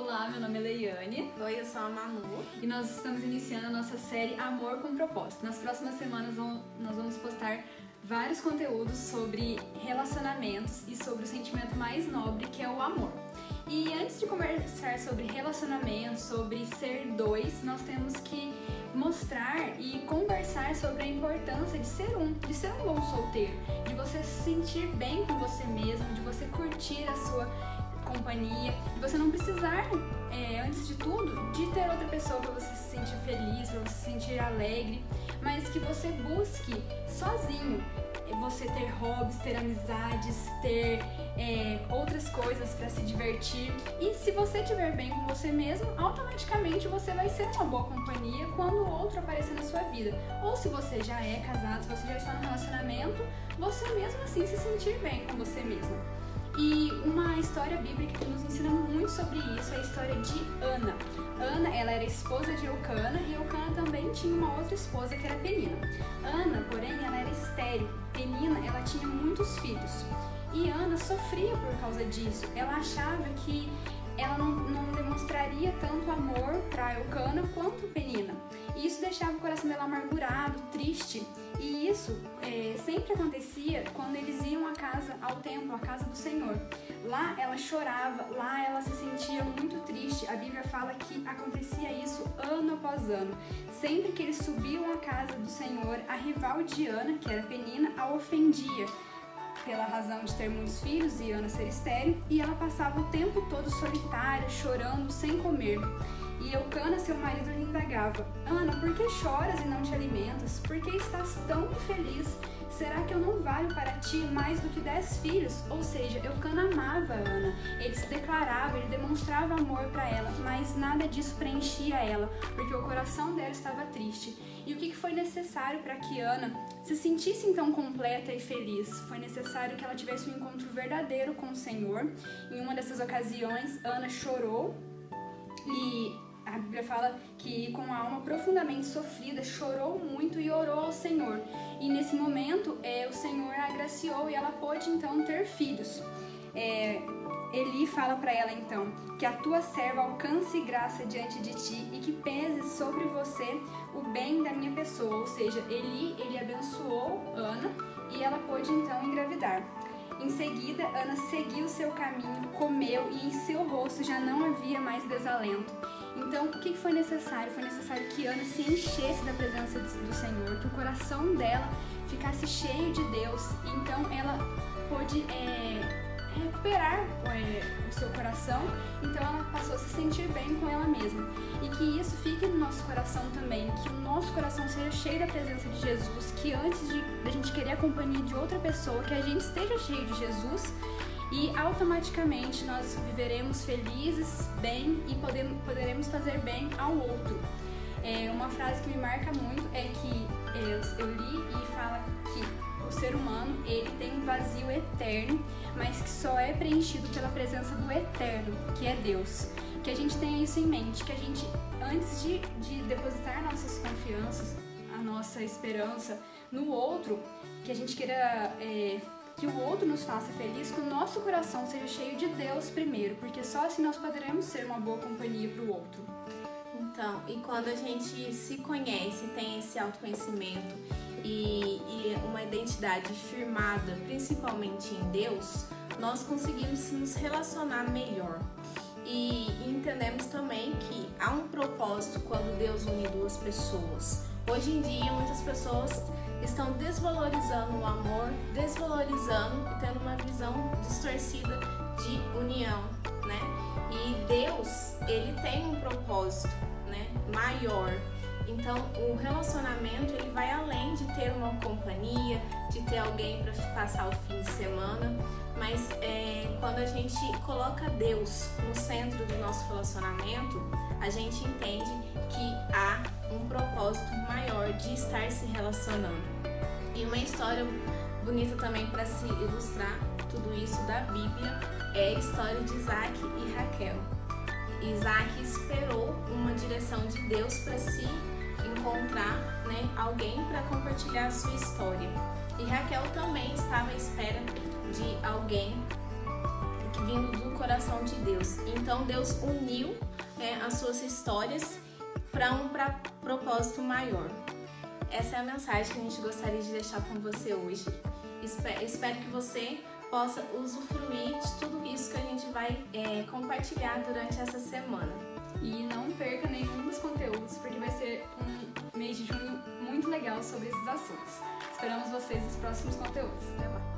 Olá, meu nome é Leiane. Oi, eu sou a Manu. E nós estamos iniciando a nossa série Amor com Propósito. Nas próximas semanas nós vamos postar vários conteúdos sobre relacionamentos e sobre o sentimento mais nobre que é o amor. E antes de conversar sobre relacionamento, sobre ser dois, nós temos que mostrar e conversar sobre a importância de ser um, de ser um bom solteiro, de você se sentir bem com você mesmo, de você curtir a sua companhia, de você não precisar, é, antes de tudo, de ter outra pessoa para você se sentir feliz, para você se sentir alegre, mas que você busque sozinho você ter hobbies, ter amizades, ter é, outras coisas para se divertir. E se você estiver bem com você mesmo, automaticamente você vai ser uma boa companhia quando o outro aparecer na sua vida. Ou se você já é casado, se você já está no relacionamento, você mesmo assim se sentir bem com você mesmo. E uma história bíblica que nos ensina muito sobre isso é a história de Ana. Ana, ela era esposa de Eucana e Eucana também tinha uma outra esposa que era Penina. Ana, porém, ela era estéril. Penina, ela tinha muitos filhos. E Ana sofria por causa disso. Ela achava que ela não, não demonstraria tanto amor para Eucana quanto Penina. E isso deixava o coração dela amargurado, triste. E isso é, sempre acontecia quando eles iam à casa, ao templo, à casa do Senhor. Lá ela chorava, lá ela se sentia muito triste. A Bíblia fala que acontecia isso ano após ano. Sempre que eles subiam à casa do Senhor, a rival de Ana, que era Penina, a ofendia pela razão de ter muitos filhos e Ana ser estéril, e ela passava o tempo todo solitária, chorando, sem comer. E Eucana, seu marido, lhe indagava: Ana, por que choras e não te alimentas? Por que estás tão infeliz? Será que eu não valho para ti mais do que dez filhos? Ou seja, Eucana amava Ana. Ele se declarava, ele demonstrava amor para ela, mas nada disso preenchia ela, porque o coração dela estava triste. E o que foi necessário para que Ana se sentisse então completa e feliz? Foi necessário que ela tivesse um encontro verdadeiro com o Senhor. Em uma dessas ocasiões, Ana chorou e a Bíblia fala que com a alma profundamente sofrida, chorou muito e orou ao Senhor. E nesse momento, é, o Senhor a agraciou e ela pôde então ter filhos. É, Eli fala para ela então que a tua serva alcance graça diante de ti e que pese sobre você o bem da minha pessoa. Ou seja, Eli ele abençoou Ana e ela pôde então engravidar. Em seguida, Ana seguiu seu caminho, comeu e em seu rosto já não havia mais desalento. Então, o que foi necessário? Foi necessário que Ana se enchesse da presença do Senhor, que o coração dela ficasse cheio de Deus. Então, ela pôde é, recuperar é, o seu coração. Então, ela passou a se sentir bem com ela mesma. E que isso fique no nosso coração também, que o nosso coração seja cheio da presença de Jesus, que antes de a gente querer a companhia de outra pessoa, que a gente esteja cheio de Jesus e automaticamente nós viveremos felizes, bem e poderemos fazer bem ao outro. É, uma frase que me marca muito é que é, eu li e fala que o ser humano ele tem um vazio eterno, mas que só é preenchido pela presença do eterno, que é Deus. Que a gente tenha isso em mente, que a gente, antes de, de depositar nossas confianças, a nossa esperança no outro, que a gente queira é, que o outro nos faça feliz, que o nosso coração seja cheio de Deus primeiro, porque só assim nós poderemos ser uma boa companhia para o outro. Então, e quando a gente se conhece, tem esse autoconhecimento e, e uma identidade firmada, principalmente em Deus, nós conseguimos nos relacionar melhor. E entendemos também que há um propósito quando Deus une duas pessoas. Hoje em dia, muitas pessoas estão desvalorizando o amor, desvalorizando e tendo uma visão distorcida de união, né? E Deus, ele tem um propósito, né, maior. Então, o relacionamento ele vai além de ter uma companhia, de ter alguém para passar o fim de semana, mas é, quando a gente coloca Deus no centro do nosso relacionamento, a gente entende que há um propósito maior de estar se relacionando. E uma história bonita também para se ilustrar tudo isso da Bíblia é a história de Isaac e Raquel. Isaac esperou uma direção de Deus para se encontrar né, alguém para compartilhar a sua história. E Raquel também estava à espera de alguém vindo do coração de Deus. Então Deus uniu né, as suas histórias para um pra, propósito maior. Essa é a mensagem que a gente gostaria de deixar com você hoje. Espero que você possa usufruir de tudo isso que a gente vai é, compartilhar durante essa semana. E não perca nenhum dos conteúdos, porque vai ser um mês de junho muito legal sobre esses assuntos. Esperamos vocês nos próximos conteúdos. Até mais!